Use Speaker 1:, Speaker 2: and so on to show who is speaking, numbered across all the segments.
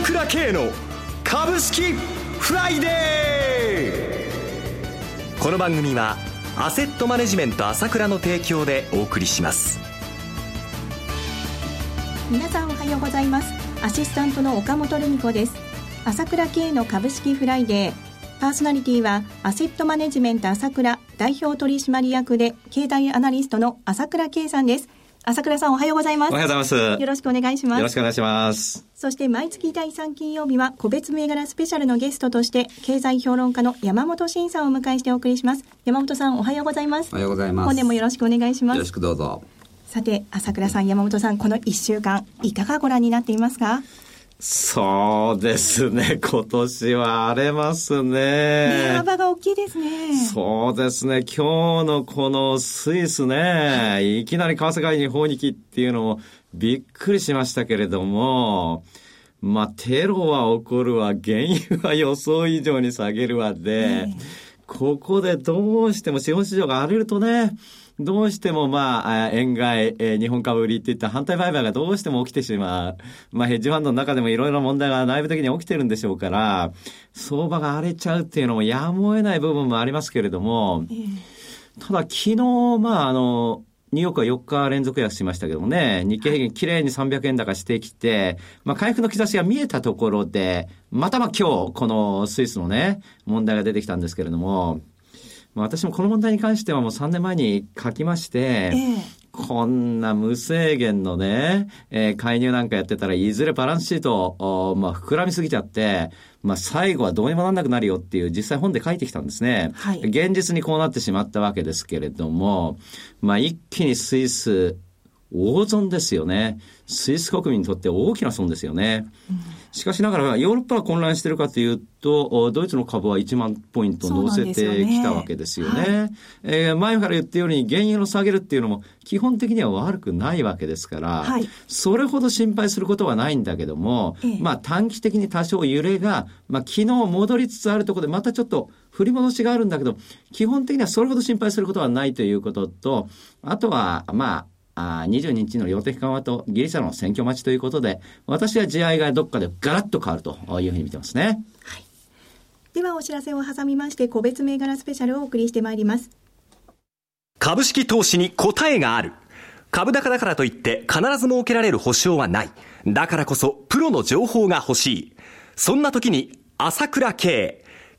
Speaker 1: 朝倉慶の株式フライデー。この番組はアセットマネジメント朝倉の提供でお送りします。
Speaker 2: 皆さんおはようございます。アシスタントの岡本留美子です。朝倉慶の株式フライデー。パーソナリティはアセットマネジメント朝倉代表取締役で経済アナリストの朝倉慶さんです。朝倉さんおはようございます。
Speaker 3: おはようございます。
Speaker 2: よろしくお願いします。
Speaker 3: よろしくお願いします。
Speaker 2: そして毎月第3金曜日は個別銘柄スペシャルのゲストとして経済評論家の山本慎さんをお迎えしてお送りします。山本さんおはようございます。
Speaker 4: おはようございます。
Speaker 2: 本年もよろしくお願いします。
Speaker 4: よろしくどうぞ。
Speaker 2: さて、朝倉さん、山本さん、この1週間、いかがご覧になっていますか？
Speaker 3: そうですね。今年は荒れますね。
Speaker 2: 値幅が大きいですね。
Speaker 3: そうですね。今日のこのスイスね、いきなり為替介入法にっていうのもびっくりしましたけれども、まあ、テロは起こるわ、原油は予想以上に下げるわで、ここでどうしても資本市場が荒れるとね、どうしてもまあ、円買い、え日本株売りっていった反対売買がどうしても起きてしまう。まあ、ヘッジファンドの中でもいろいろ問題が内部的に起きてるんでしょうから、相場が荒れちゃうっていうのもやむを得ない部分もありますけれども、ただ昨日、まあ、あの、ニューヨークは4日連続安しましたけどもね、日経平均きれいに300円高してきて、まあ回復の兆しが見えたところで、またまあ今日、このスイスのね、問題が出てきたんですけれども、まあ、私もこの問題に関してはもう3年前に書きまして、ええ、こんな無制限のね、えー、介入なんかやってたらいずれバランスシート、まあ、膨らみすぎちゃって、まあ、最後はどうにもなんなくなるよっていう実際本で書いてきたんですね。はい、現実にこうなってしまったわけですけれども、まあ、一気にスイス、大損ですよね。スイス国民にとって大きな損ですよね。しかしながら、ヨーロッパが混乱しているかというと、ドイツの株は1万ポイント乗せてきたわけですよね。よねはい、えー、前から言ったように、原油の下げるっていうのも、基本的には悪くないわけですから、はい、それほど心配することはないんだけども、ええ、まあ短期的に多少揺れが、まあ昨日戻りつつあるところで、またちょっと振り戻しがあるんだけど、基本的にはそれほど心配することはないということと、あとは、まあ、あ22日の量的緩和とギリシャの選挙待ちということで、私は地合いがどっかでガラッと変わるというふうに見てますね。はい。
Speaker 2: ではお知らせを挟みまして、個別銘柄スペシャルをお送りしてまいります。
Speaker 1: 株式投資に答えがある。株高だからといって必ず設けられる保証はない。だからこそプロの情報が欲しい。そんな時に朝倉慶。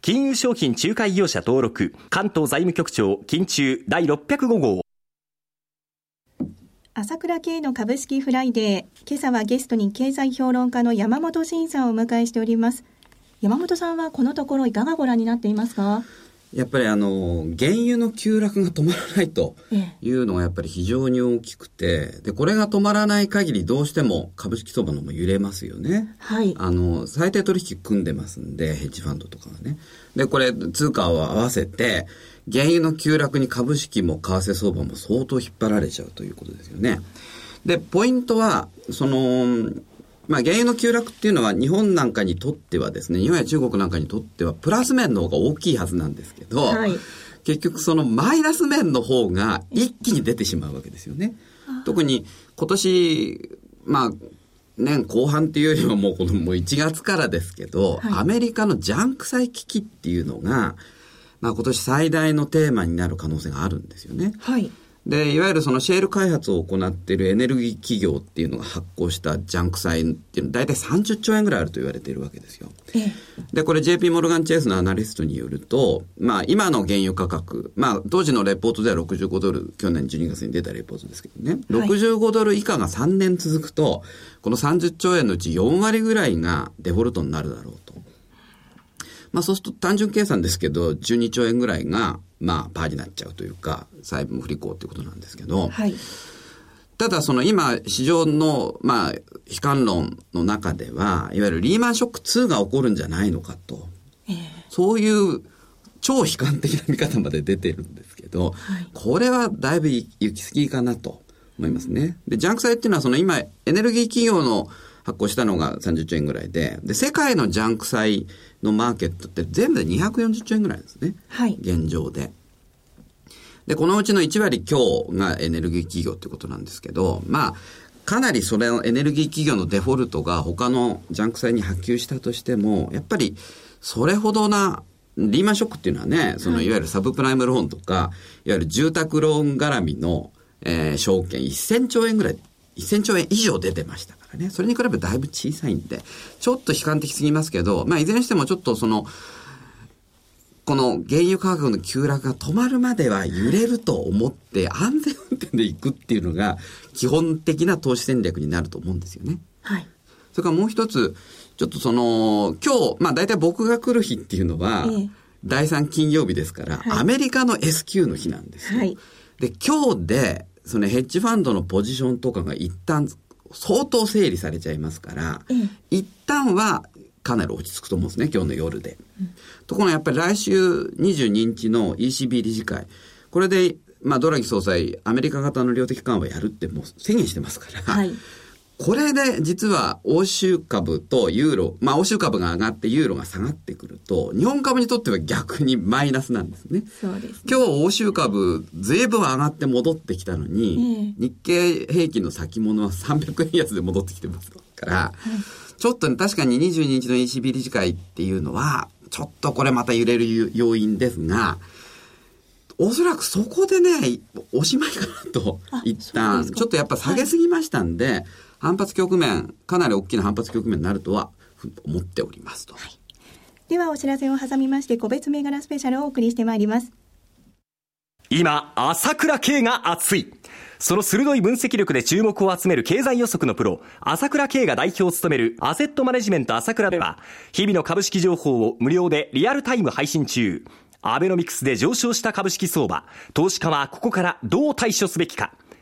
Speaker 1: 金融商品仲介業者登録。関東財務局長金商第605号。
Speaker 2: 朝倉慶の株式フライデー。今朝はゲストに経済評論家の山本伸さんをお迎えしております。山本さんはこのところいかがご覧になっていますか？
Speaker 4: やっぱりあの、原油の急落が止まらないというのがやっぱり非常に大きくて、で、これが止まらない限りどうしても株式相場のも揺れますよね。はい。あの、最低取引組んでますんで、ヘッジファンドとかはね。で、これ、通貨を合わせて、原油の急落に株式も為替相場も相当引っ張られちゃうということですよね。で、ポイントは、その、まあ、原油の急落っていうのは日本なんかにとってはですね、日本や中国なんかにとってはプラス面の方が大きいはずなんですけど、はい、結局そのマイナス面の方が一気に出てしまうわけですよね。特に今年、まあ、年後半っていうよりはもうこのもう1月からですけど、はい、アメリカのジャンク債危機っていうのが、まあ今年最大のテーマになる可能性があるんですよね。はい。で、いわゆるそのシェール開発を行っているエネルギー企業っていうのが発行したジャンク債っていうのは大体30兆円ぐらいあると言われているわけですよ。で、これ JP モルガンチェイスのアナリストによると、まあ今の原油価格、まあ当時のレポートでは65ドル、去年12月に出たレポートですけどね、65ドル以下が3年続くと、この30兆円のうち4割ぐらいがデフォルトになるだろうと。まあそうすると単純計算ですけど、12兆円ぐらいがまあ、パーになっちゃうというか、債務不履行ということなんですけど、はい、ただその今、市場の、まあ、悲観論の中では、いわゆるリーマンショック2が起こるんじゃないのかと。えー、そういう超悲観的な見方まで出てるんですけど、はい、これはだいぶ行き過ぎかなと思いますね。で、ジャンク債っていうのはその今、エネルギー企業の発行したのが30兆円ぐらいで、で、世界のジャンク債のマーケットって全部で240兆円ぐらいですね。はい。現状で。で、このうちの1割強がエネルギー企業ってことなんですけど、まあ、かなりそれのエネルギー企業のデフォルトが他のジャンク債に波及したとしても、やっぱりそれほどなリーマンショックっていうのはね、そのいわゆるサブプライムローンとか、いわゆる住宅ローン絡みの、えー、証券1000兆円ぐらい、1000兆円以上出てましたからね。それに比べてだいぶ小さいんで、ちょっと悲観的すぎますけど、まあいずれにしてもちょっとその、この原油価格の急落が止まるまでは揺れると思って安全運転で行くっていうのが基本的な投資戦略になると思うんですよね。はい。それからもう一つ、ちょっとその、今日、まあ大体僕が来る日っていうのは、ええ、第3金曜日ですから、はい、アメリカの S q の日なんですよ。はい、で、今日で、そのヘッジファンドのポジションとかが一旦相当整理されちゃいますから、ええ、一旦はかなり落ち着くと思うんですね、今日の夜で。うん、ところがやっぱり来週22日の ECB 理事会、これで、まあ、ドラギ総裁、アメリカ型の量的緩和やるってもう宣言してますから、はい、これで実は欧州株とユーロ、まあ欧州株が上がってユーロが下がってくると、日本株にとっては逆にマイナスなんですね。そうです、ね、今日欧州株随分上がって戻ってきたのに、えー、日経平均の先物は300円安で戻ってきてますから、はい、ちょっとね、確かに22日の ECB 理事会っていうのは、ちょっとこれまた揺れる要因ですが、おそらくそこでね、おしまいかなと、一旦、ちょっとやっぱ下げすぎましたんで、はい反発局面、かなり大きな反発局面になるとは思っておりますと。はい、
Speaker 2: ではお知らせを挟みまして、個別銘柄スペシャルをお送りしてまいります。
Speaker 1: 今、朝倉慶が熱い。その鋭い分析力で注目を集める経済予測のプロ、朝倉慶が代表を務めるアセットマネジメント朝倉では、日々の株式情報を無料でリアルタイム配信中。アベノミクスで上昇した株式相場、投資家はここからどう対処すべきか。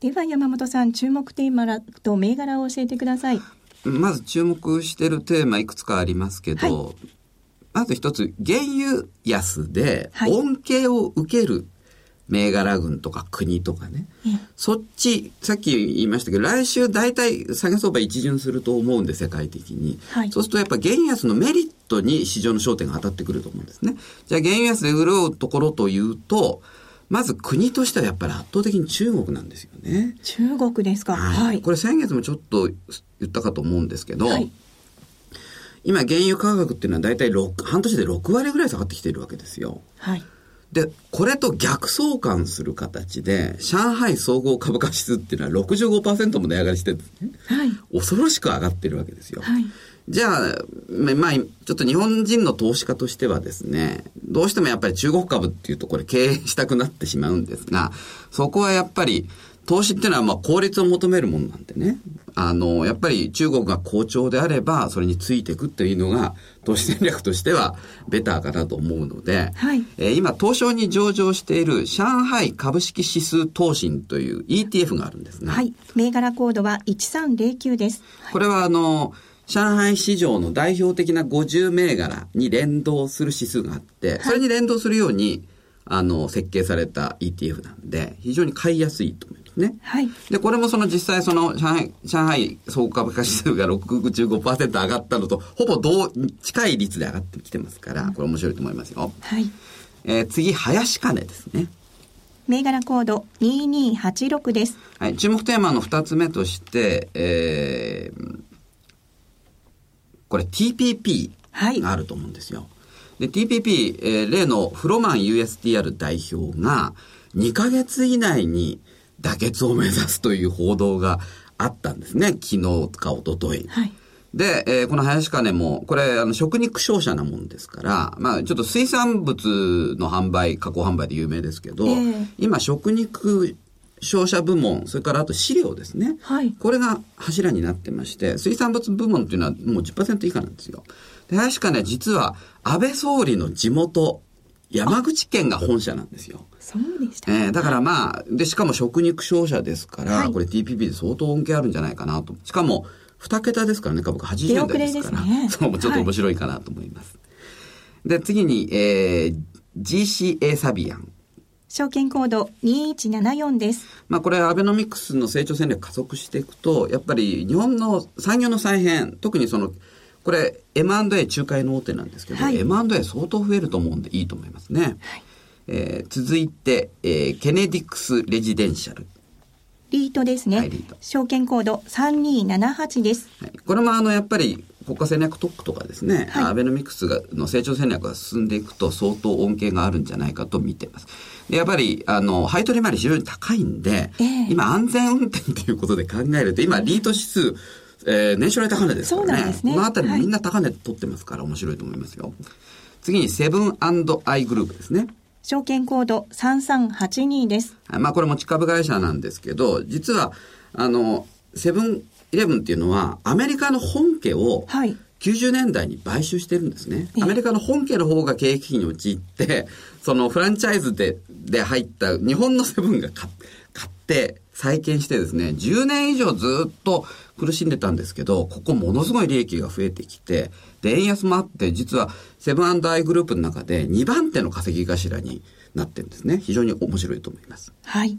Speaker 2: では山本さん、注目テーマと銘柄を教えてください。
Speaker 4: まず注目しているテーマいくつかありますけど、はい、まず一つ、原油安で恩恵を受ける銘柄群とか国とかね、はい、そっち、さっき言いましたけど、来週大体下げ相場一巡すると思うんで、世界的に。はい、そうするとやっぱ原油安のメリットに市場の焦点が当たってくると思うんですね。じゃあ原油安で潤うところというと、まず国としてはやっぱり圧倒的に中国なんですよね。
Speaker 2: 中国ですか。はい。
Speaker 4: これ先月もちょっと言ったかと思うんですけど、はい、今原油価格っていうのは大体半年で6割ぐらい下がってきているわけですよ。はい。で、これと逆相関する形で、上海総合株価指数っていうのは65%も値上がりしてるんですね。はい。恐ろしく上がってるわけですよ。はい。じゃあ、まあ、ちょっと日本人の投資家としてはですね、どうしてもやっぱり中国株っていうとこれ経営したくなってしまうんですが、そこはやっぱり、投資っていうのはまあ効率を求めるものなんでね。あの、やっぱり中国が好調であれば、それについていくっていうのが、投資戦略としてはベターかなと思うので、はい、えー、今、東証に上場している上海株式指数投信という ETF があるんですね。
Speaker 2: はい。銘柄コードは1309です。
Speaker 4: これはあの、上海市場の代表的な50銘柄に連動する指数があって、それに連動するように、あの、設計された ETF なんで、非常に買いやすいと思いますね。はい。で、これもその実際その上海、上海総株価指数が65%上がったのと、ほぼ同、近い率で上がってきてますから、これ面白いと思いますよ。はい。えー、次、林金ですね。
Speaker 2: 銘柄コード2286です。
Speaker 4: はい。注目テーマの二つ目として、えー、これ TPP があると思うんですよ。はい、で、TPP、えー、例のフロマン USTR 代表が2ヶ月以内に妥結を目指すという報道があったんですね。昨日か一昨日はい。で、えー、この林金も、これ、あの、食肉商社なもんですから、まあ、ちょっと水産物の販売、加工販売で有名ですけど、えー、今、食肉商社部門、それからあと飼料ですね。はい。これが柱になってまして、水産物部門っていうのはもう10%以下なんですよ。で、林金、実は、安倍総理の地元、山口県が本社なんですよ。
Speaker 2: そうでした、
Speaker 4: えー、だからまあ、で、しかも食肉商社ですから、はい、これ TPP で相当恩恵あるんじゃないかなと。しかも、二桁ですからね、株価80円台ですから。ね、そう、ちょっと面白いかなと思います。はい、で、次に、えー、GCA サビアン。
Speaker 2: 証券コード2174です。
Speaker 4: まあこれアベノミクスの成長戦略加速していくと、やっぱり日本の産業の再編、特にその、これ M&A 仲介の大手なんですけど、はい、M&A 相当増えると思うんでいいと思いますね。はい、えー、続いて、えー、ケネディクスレジデンシャル。
Speaker 2: リートですね。はい。証券コード3278です。
Speaker 4: はい、これもあの、やっぱり、国家戦略特区とかですね、はい、アベノミクスがの成長戦略が進んでいくと相当恩恵があるんじゃないかと見ています。でやっぱり、あの、配当利回り非常に高いんで、えー、今安全運転ということで考えると、今、リート指数、えー、年初来高値ですからね。ねこのあたりみんな高値取ってますから面白いと思いますよ。次に、セブンアイグループですね。
Speaker 2: 証券コード3382です。
Speaker 4: まあこれ持ち株会社なんですけど、実は、あの、セブンイレブンっていうのは、アメリカの本家を、90年代に買収してるんですね。アメリカの本家の方が経営危機に陥って、そのフランチャイズで、で入った日本のセブンが買って、再建してですね、10年以上ずっと苦しんでたんですけど、ここものすごい利益が増えてきて、で、円安もあって、実はセブンアイグループの中で2番手の稼ぎ頭になってるんですね。非常に面白いと思います。
Speaker 2: はい。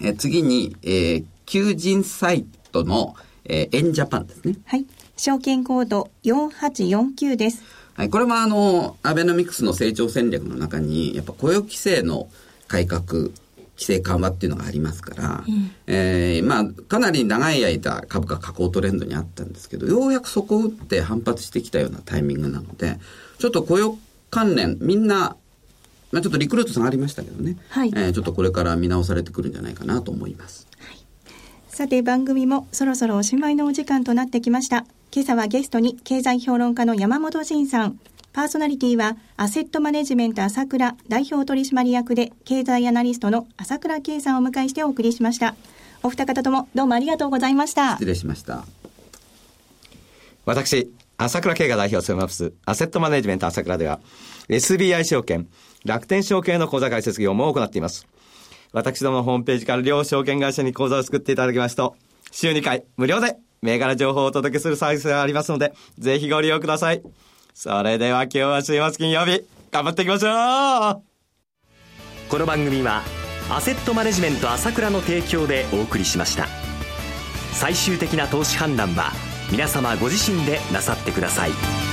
Speaker 4: え次に、えー、求人サイトの、えー、エンジャパンですね。
Speaker 2: はい。証券コード4849です。
Speaker 4: はい。これもあの、アベノミクスの成長戦略の中に、やっぱ雇用規制の改革規制緩和っていうのがありますから、うん、えー、まあ、かなり長い間株価下降トレンドにあったんですけど、ようやくそこを打って反発してきたようなタイミングなので、ちょっと雇用関連、みんな、まあ、ちょっとリクルート下がりましたけどね、はい、えー、ちょっとこれから見直されてくるんじゃないかなと思います。
Speaker 2: さて番組もそろそろおしまいのお時間となってきました。今朝はゲストに経済評論家の山本慎さん、パーソナリティは、アセットマネジメント朝倉代表取締役で、経済アナリストの朝倉圭さんをお迎えしてお送りしました。お二方ともどうもありがとうございました。
Speaker 4: 失礼しました。
Speaker 3: 私、朝倉慶が代表を務めます、アセットマネジメント朝倉では、SBI 証券、楽天証券の口座開設業務を行っています。私どもホームページから両証券会社に口座を作っていただきますと、週2回無料で銘柄情報をお届けするサービスがありますので、ぜひご利用ください。それでは今日は週末金曜日、頑張っていきましょう
Speaker 1: この番組は、アセットマネジメント朝倉の提供でお送りしました。最終的な投資判断は、皆様ご自身でなさってください。